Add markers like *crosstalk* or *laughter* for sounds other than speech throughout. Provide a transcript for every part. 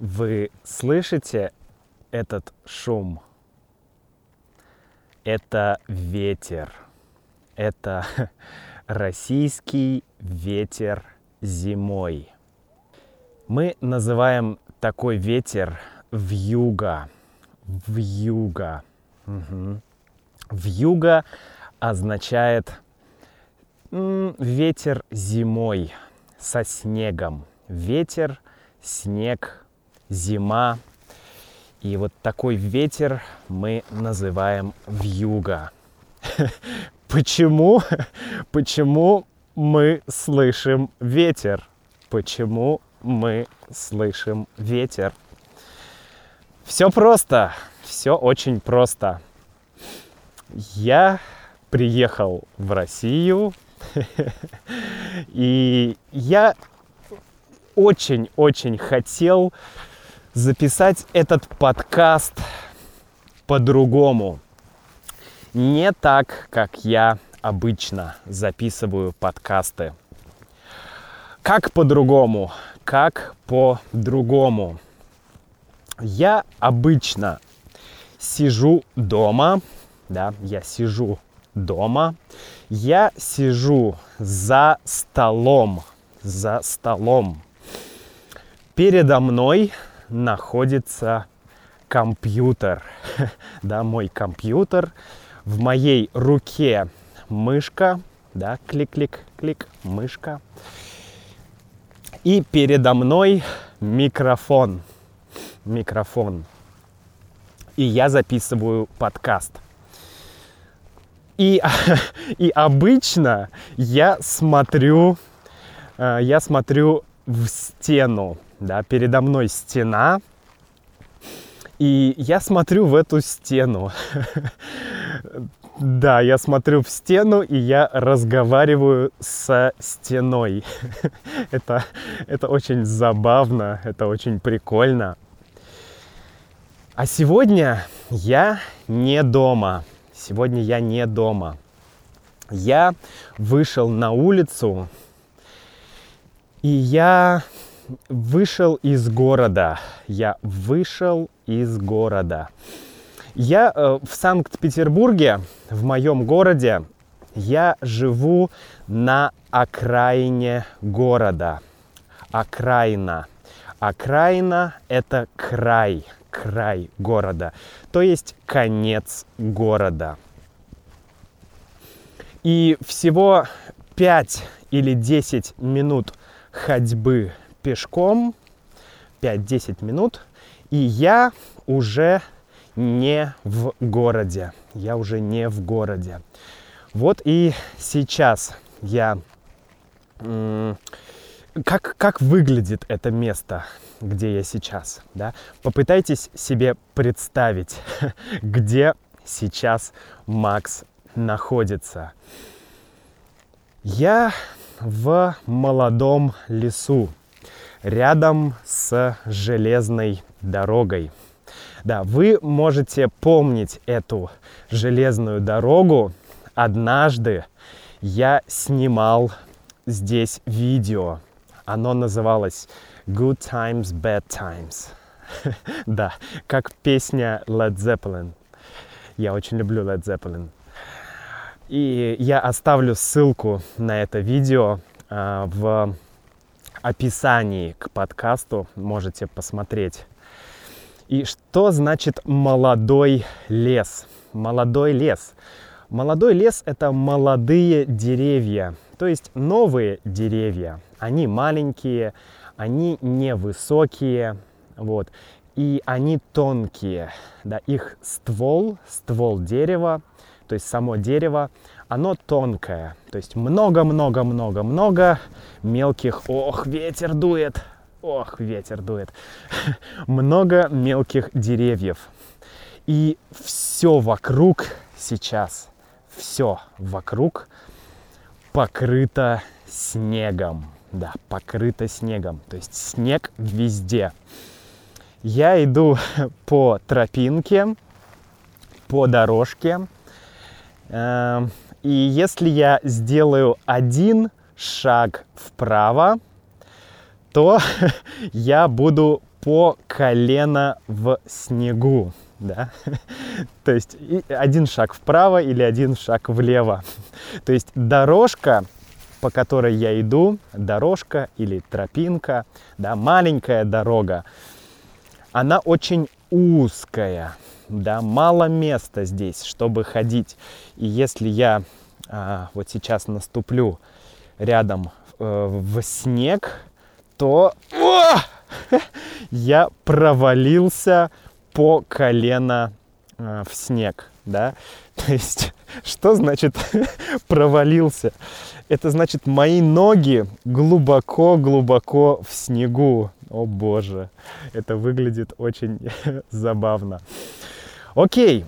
Вы слышите этот шум? Это ветер. Это *laughs* российский ветер зимой. Мы называем такой ветер вьюга. Вьюга. Угу. Вьюга означает ветер зимой со снегом. Ветер, снег, зима. И вот такой ветер мы называем вьюга. *laughs* Почему? *laughs* Почему мы слышим ветер? Почему мы слышим ветер? Все просто, все очень просто. Я приехал в Россию, *laughs* и я очень-очень хотел записать этот подкаст по-другому. Не так, как я обычно записываю подкасты. Как по-другому? Как по-другому? Я обычно сижу дома, да, я сижу дома, я сижу за столом, за столом. Передо мной находится компьютер, *laughs* да, мой компьютер. В моей руке мышка, да, клик-клик-клик, мышка. И передо мной микрофон, микрофон. И я записываю подкаст. И, *laughs* и обычно я смотрю, э, я смотрю в стену, да, передо мной стена, и я смотрю в эту стену. *laughs* Да, я смотрю в стену, и я разговариваю со стеной. *laughs* это, это очень забавно, это очень прикольно. А сегодня я не дома. Сегодня я не дома. Я вышел на улицу, и я вышел из города. Я вышел из города. Я э, в Санкт-Петербурге, в моем городе, я живу на окраине города. Окраина. Окраина – это край, край города, то есть конец города. И всего 5 или 10 минут ходьбы пешком 5-10 минут, и я уже не в городе. Я уже не в городе. Вот и сейчас я... Как, как выглядит это место, где я сейчас? Да? Попытайтесь себе представить, *laughs* где сейчас Макс находится. Я в молодом лесу, рядом с железной дорогой. Да, вы можете помнить эту железную дорогу. Однажды я снимал здесь видео. Оно называлось Good Times, Bad Times. *laughs* да, как песня Led Zeppelin. Я очень люблю Led Zeppelin. И я оставлю ссылку на это видео э, в описании к подкасту. Можете посмотреть. И что значит молодой лес? Молодой лес. Молодой лес – это молодые деревья, то есть новые деревья. Они маленькие, они невысокие, вот, и они тонкие. Да, их ствол, ствол дерева то есть само дерево, оно тонкое, то есть много-много-много-много мелких, ох, ветер дует, ох, ветер дует, *laughs* много мелких деревьев. И все вокруг сейчас, все вокруг покрыто снегом. Да, покрыто снегом. То есть снег везде. Я иду *laughs* по тропинке, по дорожке, Эм, и если я сделаю один шаг вправо, то *laughs* я буду по колено в снегу. Да? *laughs* То есть один шаг вправо или один шаг влево. *laughs* То есть дорожка, по которой я иду, дорожка или тропинка, да, маленькая дорога, она очень узкая, да, мало места здесь, чтобы ходить. И если я а, вот сейчас наступлю рядом э, в снег, то о, *laughs* я провалился по колено э, в снег, да. *laughs* То есть, что значит *laughs* провалился? Это значит, мои ноги глубоко-глубоко в снегу. О боже, это выглядит очень *laughs* забавно. Окей.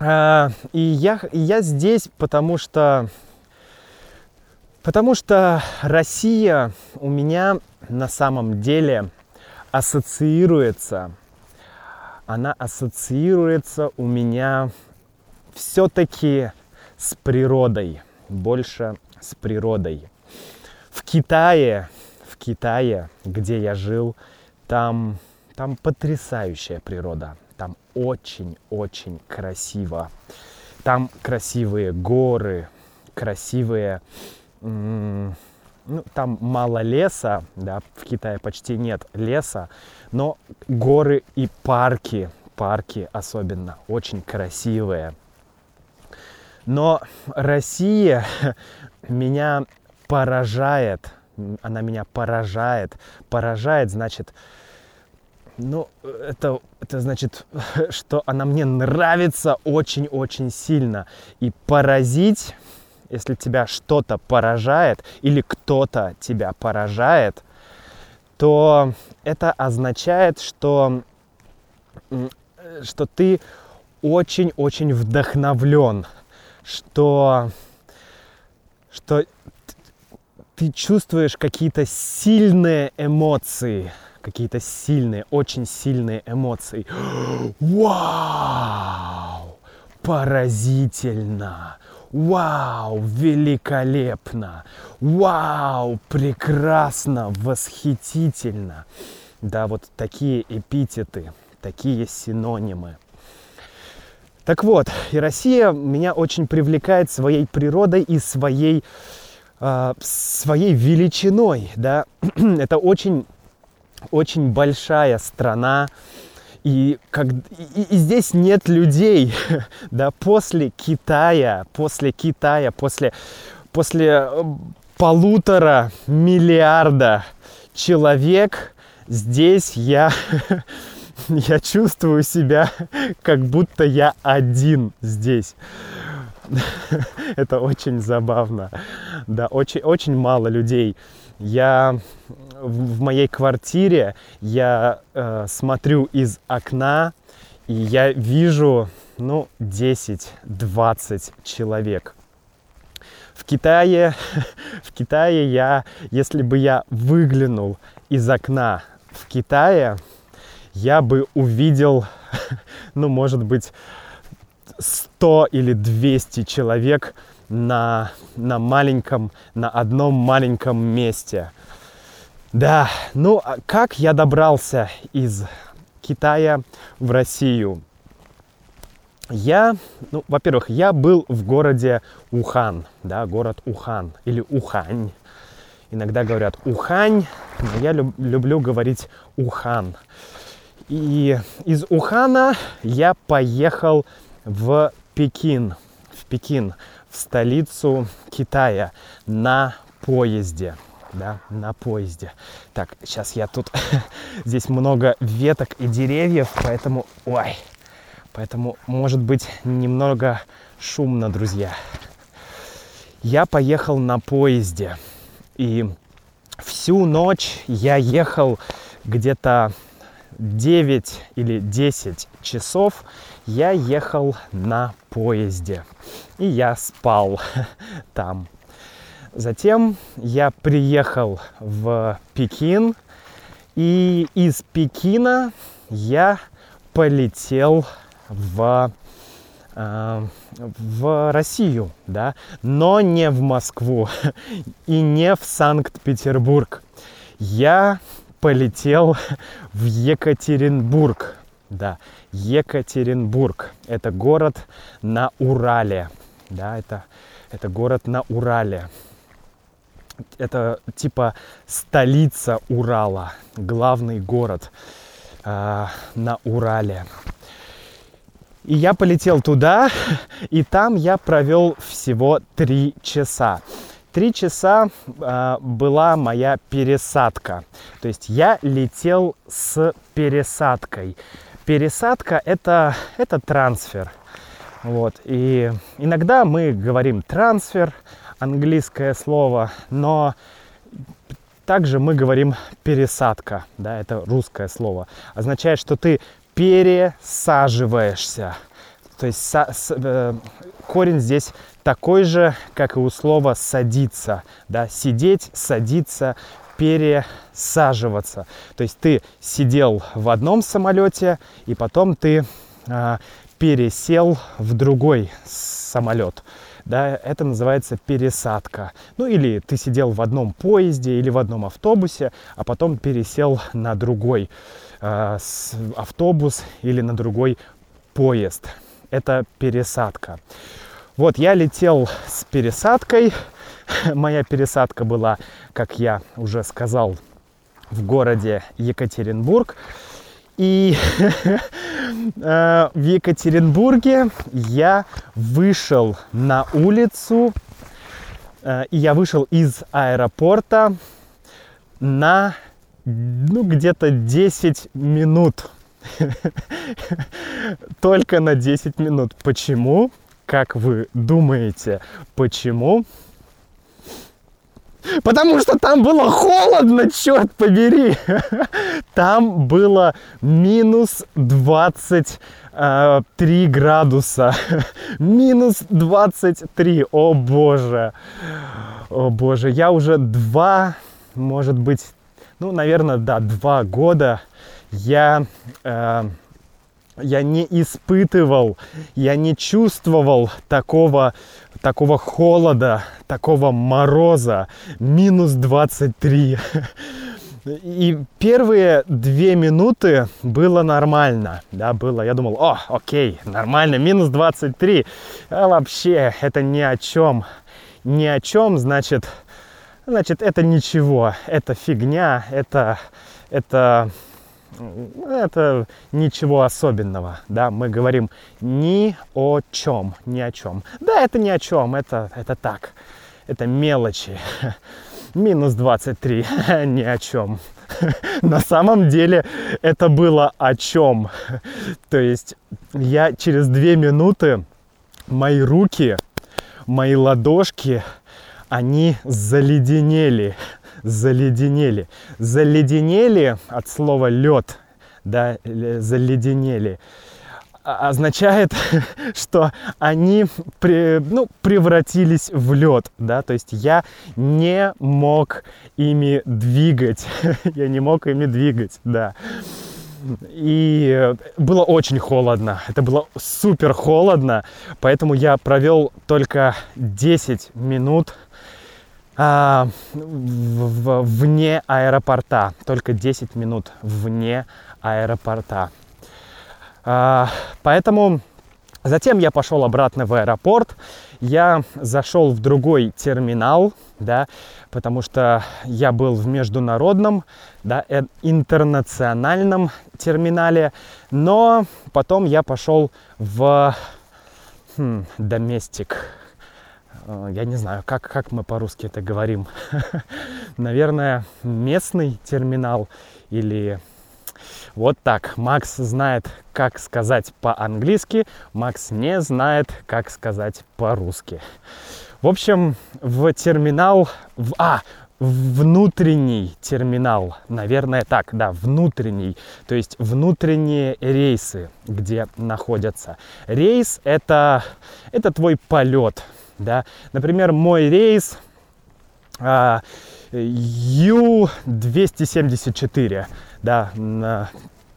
А, и я, я здесь, потому что Потому что Россия у меня на самом деле ассоциируется, она ассоциируется у меня все-таки с природой, больше с природой. В Китае, в Китае, где я жил, там, там потрясающая природа, там очень-очень красиво. Там красивые горы, красивые ну, там мало леса, да, в Китае почти нет леса, но горы и парки, парки особенно, очень красивые. Но Россия *laughs* меня поражает, она меня поражает. Поражает, значит, ну, это, это значит, *laughs* что она мне нравится очень-очень сильно. И поразить если тебя что-то поражает или кто-то тебя поражает, то это означает, что, что ты очень-очень вдохновлен, что, что ты чувствуешь какие-то сильные эмоции, какие-то сильные, очень сильные эмоции. *gasps* Вау! Поразительно! Вау, великолепно! Вау, прекрасно, восхитительно! Да, вот такие эпитеты, такие синонимы. Так вот, и Россия меня очень привлекает своей природой и своей, э, своей величиной. Да? *clears throat* Это очень, очень большая страна, и, как, и, и здесь нет людей, *laughs* да, после Китая, после Китая, после, после э, полутора миллиарда человек, здесь я, *laughs* я чувствую себя, *laughs* как будто я один здесь. Это очень забавно. Да, очень, очень мало людей. Я в моей квартире, я э, смотрю из окна, и я вижу, ну, 10-20 человек. В Китае, *laughs* в Китае я, если бы я выглянул из окна в Китае, я бы увидел, *laughs* ну, может быть, 100 или 200 человек на, на маленьком, на одном маленьком месте. Да, ну а как я добрался из Китая в Россию? Я, ну, во-первых, я был в городе Ухан, да, город Ухан или Ухань. Иногда говорят Ухань, но я люб, люблю говорить Ухан. И из Ухана я поехал в Пекин, в Пекин, в столицу Китая на поезде да, на поезде. Так, сейчас я тут, *laughs* здесь много веток и деревьев, поэтому, ой, поэтому может быть немного шумно, друзья. Я поехал на поезде, и всю ночь я ехал где-то 9 или 10 часов я ехал на поезде. И я спал *laughs* там. Затем я приехал в Пекин, и из Пекина я полетел в, э, в Россию, да, но не в Москву и не в Санкт-Петербург. я полетел в Екатеринбург. Да, Екатеринбург. Это город на Урале. Да, это, это город на Урале. Это типа столица Урала, главный город э, на Урале. И я полетел туда, и там я провел всего три часа. Три часа э, была моя пересадка. То есть я летел с пересадкой. Пересадка это, это трансфер. Вот. И иногда мы говорим трансфер, английское слово, но также мы говорим пересадка, да, это русское слово. Означает, что ты пересаживаешься. То есть со, с, э, корень здесь такой же, как и у слова садиться, да, сидеть, садиться, пересаживаться. То есть ты сидел в одном самолете, и потом ты э, пересел в другой самолет. Да, это называется пересадка. Ну или ты сидел в одном поезде или в одном автобусе, а потом пересел на другой э, автобус или на другой поезд. Это пересадка. Вот я летел с пересадкой. *laughs* Моя пересадка была, как я уже сказал, в городе Екатеринбург. И *laughs* э, в Екатеринбурге я вышел на улицу, э, и я вышел из аэропорта на ну, где-то 10 минут. *laughs* Только на 10 минут. Почему? Как вы думаете, почему? Потому что там было холодно, черт побери. *laughs* Там было минус 23 э, градуса. *laughs* Минус 23. О боже. О боже. Я уже два, может быть, ну, наверное, да, два года я, э, я не испытывал, я не чувствовал такого, такого холода, такого мороза, минус 23. И первые две минуты было нормально, да, было, я думал, о, окей, нормально, минус 23, а вообще это ни о чем, ни о чем, значит, значит, это ничего, это фигня, это, это, это ничего особенного, да, мы говорим ни о чем, ни о чем. Да, это ни о чем, это, это так, это мелочи. *laughs* Минус 23, *laughs* ни о чем. *laughs* На самом деле это было о чем. То есть я через две минуты, мои руки, мои ладошки, они заледенели, заледенели. Заледенели от слова лед, да, заледенели означает, *laughs* что они при, ну, превратились в лед, да, то есть я не мог ими двигать, *laughs* я не мог ими двигать, да. И было очень холодно, это было супер холодно, поэтому я провел только 10 минут а, в, вне аэропорта. Только 10 минут вне аэропорта. А, поэтому затем я пошел обратно в аэропорт. Я зашел в другой терминал, да, потому что я был в международном, да, э, интернациональном терминале. Но потом я пошел в хм, доместик я не знаю, как, как мы по-русски это говорим. *laughs* Наверное, местный терминал или вот так. Макс знает, как сказать по-английски, Макс не знает, как сказать по-русски. В общем, в терминал, в, а, внутренний терминал, наверное, так, да, внутренний, то есть внутренние рейсы, где находятся. Рейс это, это твой полет, да. Например, мой рейс а, Ю-274, да,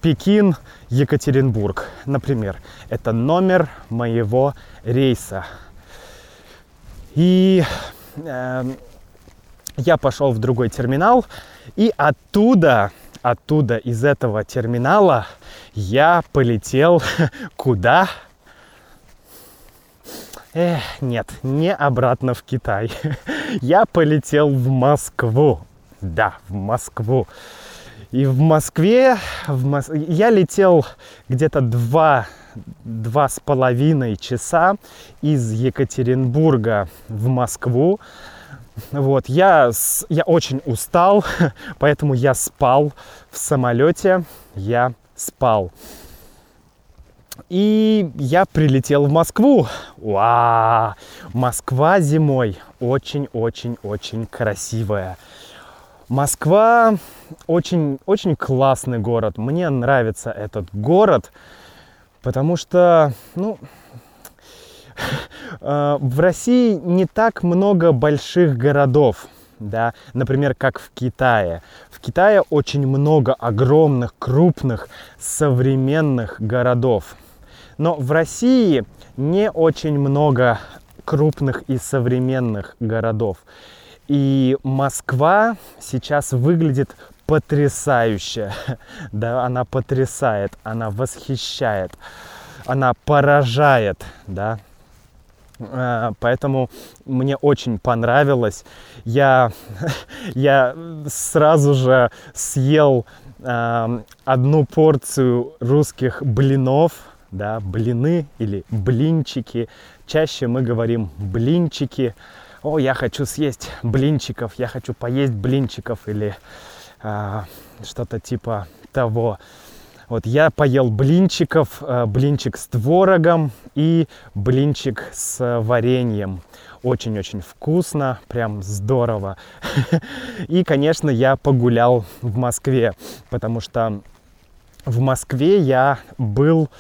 Пекин, Екатеринбург, например. Это номер моего рейса. И э, я пошел в другой терминал, и оттуда, оттуда, из этого терминала я полетел *laughs* куда? Эх, нет, не обратно в Китай. *laughs* Я полетел в Москву. Да, в Москву. И в Москве, в Мос... я летел где-то два, два с половиной часа из Екатеринбурга в Москву. Вот, я, я очень устал, *laughs* поэтому я спал в самолете, я спал. И я прилетел в Москву. Вау! Москва зимой очень-очень-очень красивая. Москва очень, очень классный город. Мне нравится этот город, потому что, ну, *laughs* э, в России не так много больших городов, да, например, как в Китае. В Китае очень много огромных, крупных, современных городов. Но в России не очень много крупных и современных городов. И Москва сейчас выглядит потрясающе. *laughs* Да, она потрясает, она восхищает, она поражает, да. А, поэтому мне очень понравилось. Я, *laughs* я сразу же съел одну порцию русских блинов, да, блины или блинчики. Чаще мы говорим блинчики о, я хочу съесть блинчиков, я хочу поесть блинчиков или э, что-то типа того. Вот я поел блинчиков, э, блинчик с творогом и блинчик с вареньем. Очень-очень вкусно, прям здорово. *laughs* И, конечно, я погулял в Москве, потому что в Москве я был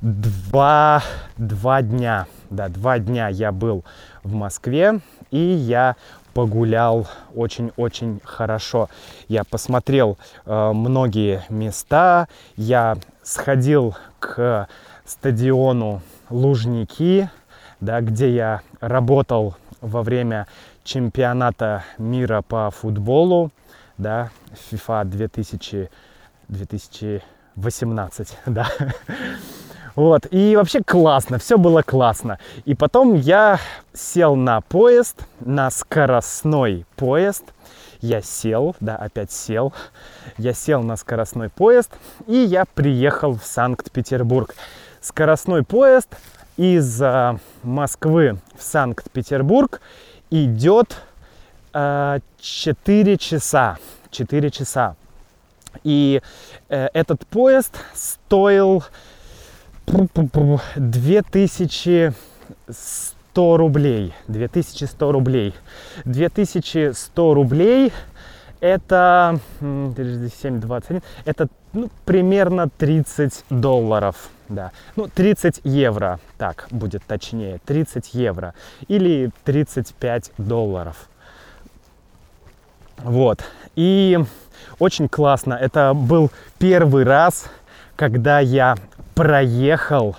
два, два дня. Да, два дня я был в Москве и я погулял очень-очень хорошо. Я посмотрел э, многие места, я сходил к стадиону Лужники, да, где я работал во время чемпионата мира по футболу, да, FIFA 2000, 2018, *laughs* да. Вот, и вообще классно, все было классно. И потом я сел на поезд, на скоростной поезд. Я сел, да, опять сел. Я сел на скоростной поезд, и я приехал в Санкт-Петербург. Скоростной поезд из э, Москвы в Санкт-Петербург идет э, 4 часа. 4 часа. И э, этот поезд стоил 2100 рублей. 2100 рублей. 2100 рублей это 7, 21, это ну, примерно 30 долларов. Да. Ну, 30 евро, так будет точнее, 30 евро или 35 долларов. Вот. И очень классно. Это был первый раз, когда я проехал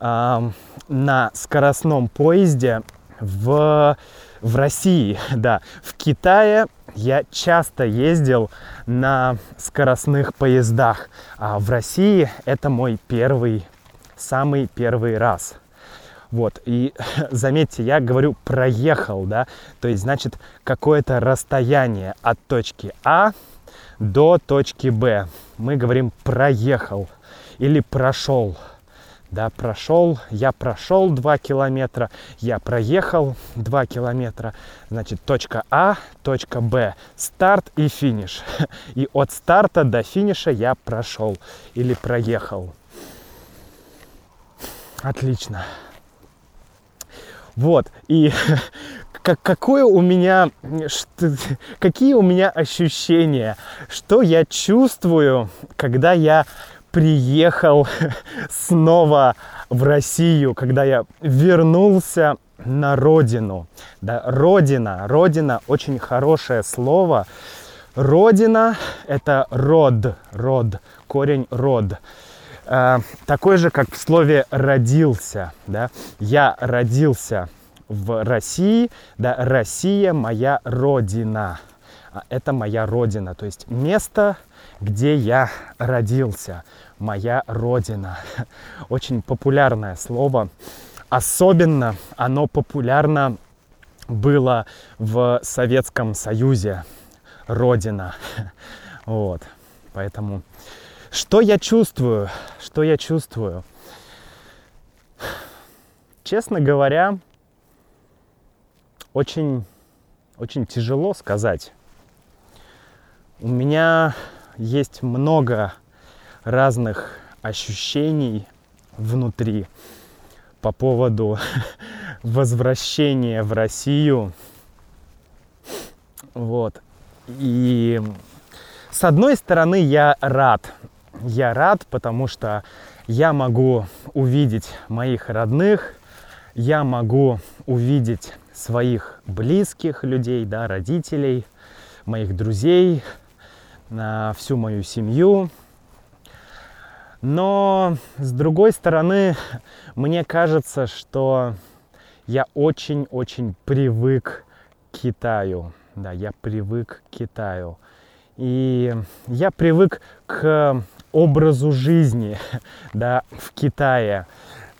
э, на скоростном поезде в, в России, *laughs* да. В Китае я часто ездил на скоростных поездах, а в России это мой первый, самый первый раз. Вот, и *laughs* заметьте, я говорю проехал, да, то есть, значит, какое-то расстояние от точки А до точки Б. Мы говорим проехал или прошел. Да, прошел, я прошел 2 километра, я проехал 2 километра. Значит, точка А, точка Б, старт и финиш. *laughs* И от старта до финиша я прошел или проехал. Отлично. Вот, и *laughs* как, какое у меня, что, какие у меня ощущения, что я чувствую, когда я приехал *laughs* снова в Россию, когда я вернулся на родину. Да, родина, родина очень хорошее слово. Родина – это род, род, корень род. Э, такой же, как в слове «родился». Да? Я родился в России, да, Россия моя родина. А это моя родина, то есть место, где я родился, моя родина. Очень популярное слово. Особенно оно популярно было в Советском Союзе. Родина. Вот. Поэтому что я чувствую? Что я чувствую? Честно говоря, очень, очень тяжело сказать. У меня есть много разных ощущений внутри по поводу *laughs* возвращения в Россию. Вот. И с одной стороны, я рад. Я рад, потому что я могу увидеть моих родных, я могу увидеть своих близких людей, да, родителей, моих друзей, на всю мою семью. Но с другой стороны, мне кажется, что я очень-очень привык к Китаю. Да, я привык к Китаю. И я привык к образу жизни *laughs* да, в Китае.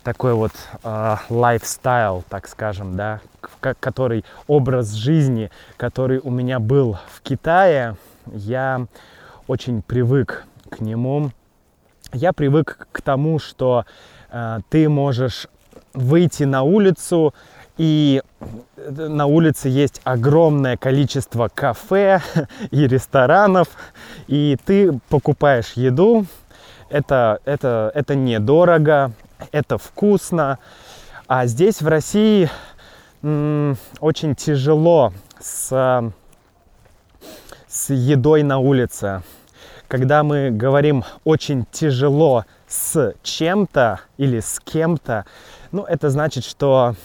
Такой вот лайфстайл, uh, так скажем, да, который образ жизни, который у меня был в Китае, я очень привык к нему. Я привык к тому, что э, ты можешь выйти на улицу, и на улице есть огромное количество кафе *laughs* и ресторанов, и ты покупаешь еду. Это, это, это недорого, это вкусно. А здесь, в России, очень тяжело с с едой на улице. Когда мы говорим очень тяжело с чем-то или с кем-то, ну, это значит, что,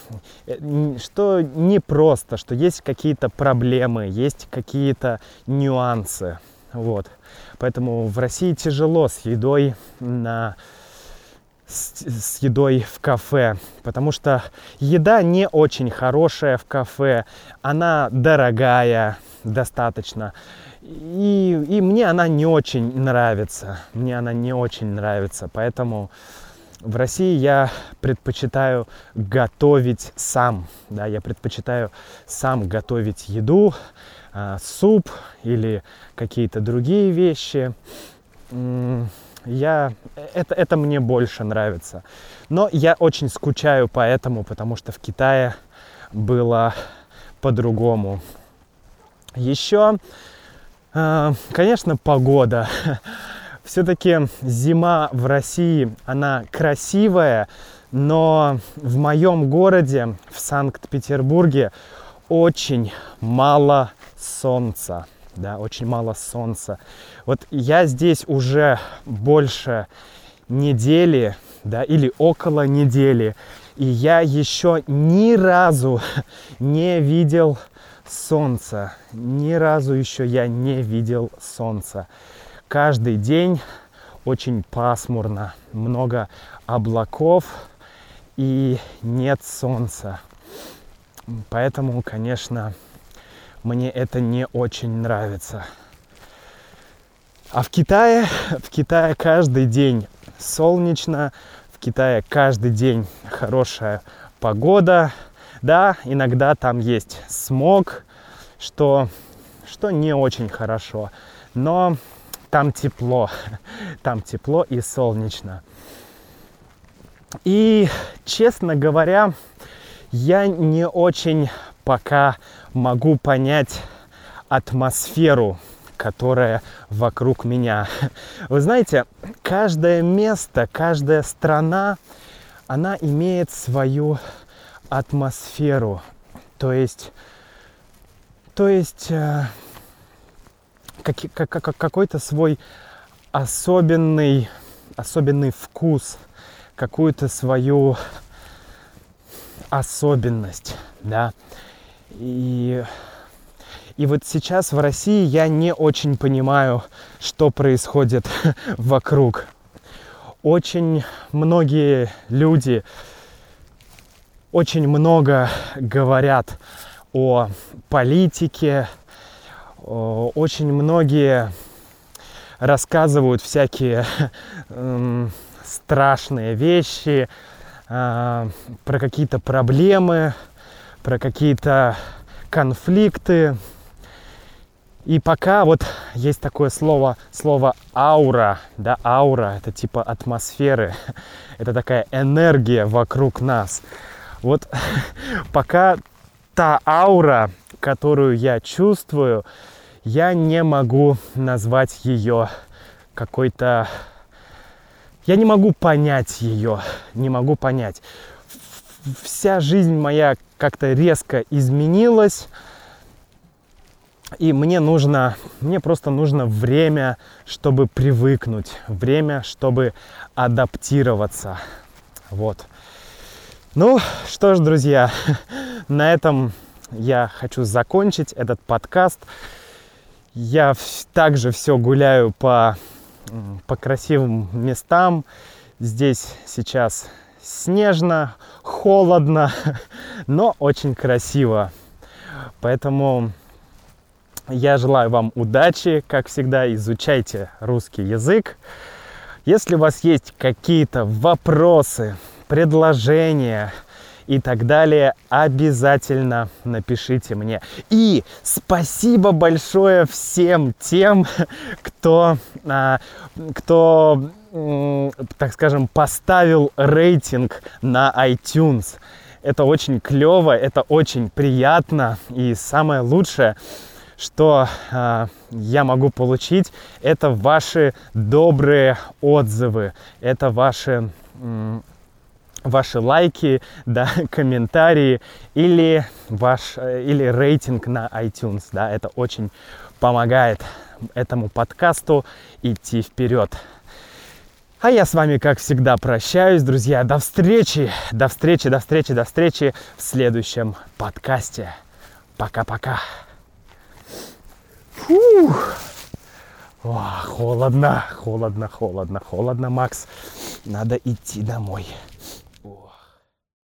э, что не просто, что есть какие-то проблемы, есть какие-то нюансы. Вот. Поэтому в России тяжело с едой на с, с едой в кафе, потому что еда не очень хорошая в кафе, она дорогая, достаточно. И, и мне она не очень нравится. Мне она не очень нравится. Поэтому в России я предпочитаю готовить сам. Да, я предпочитаю сам готовить еду, э, суп или какие-то другие вещи. Я, это, это мне больше нравится. Но я очень скучаю по этому, потому что в Китае было по-другому. Еще, а, конечно, погода. *laughs* Все-таки зима в России, она красивая, но в моем городе, в Санкт-Петербурге, очень мало солнца. Да, очень мало солнца. Вот я здесь уже больше недели, да, или около недели, и я еще ни разу *laughs* не видел солнца. Ни разу еще я не видел солнца. Каждый день очень пасмурно, много облаков и нет солнца. Поэтому, конечно, мне это не очень нравится. А в Китае, в Китае каждый день солнечно, в Китае каждый день хорошая погода, да, иногда там есть смог, что, что не очень хорошо, но там тепло, *laughs* там тепло и солнечно. И, честно говоря, я не очень пока могу понять атмосферу, которая вокруг меня. *laughs* Вы знаете, каждое место, каждая страна, она имеет свою атмосферу. То есть, то есть э, как, как, как, какой-то свой особенный, особенный вкус, какую-то свою особенность, да. И, и вот сейчас в России я не очень понимаю, что происходит *laughs* вокруг. Очень многие люди очень много говорят о политике, очень многие рассказывают всякие *laughs* э, страшные вещи, э, про какие-то проблемы, про какие-то конфликты. И пока вот есть такое слово, слово аура, да, аура, это типа атмосферы, *laughs* это такая энергия вокруг нас. Вот *laughs* пока та аура, которую я чувствую, я не могу назвать ее какой-то... Я не могу понять ее, не могу понять. Вся жизнь моя как-то резко изменилась, и мне нужно, мне просто нужно время, чтобы привыкнуть, время, чтобы адаптироваться. Вот. Ну что ж, друзья, *laughs* на этом я хочу закончить этот подкаст. Я также все гуляю по, по красивым местам. Здесь сейчас снежно, холодно, *laughs* но очень красиво. Поэтому я желаю вам удачи, как всегда, изучайте русский язык. Если у вас есть какие-то вопросы, предложения и так далее, обязательно напишите мне. И спасибо большое всем тем, кто, а, кто так скажем, поставил рейтинг на iTunes. Это очень клево, это очень приятно. И самое лучшее, что э, я могу получить, это ваши добрые отзывы, это ваши, э, ваши лайки, *laughs* да, комментарии или ваш э, или рейтинг на iTunes, да, это очень помогает этому подкасту идти вперед. А я с вами, как всегда, прощаюсь, друзья. До встречи, до встречи, до встречи, до встречи в следующем подкасте. Пока-пока. Фух. О, холодно, холодно, холодно, холодно, Макс. Надо идти домой.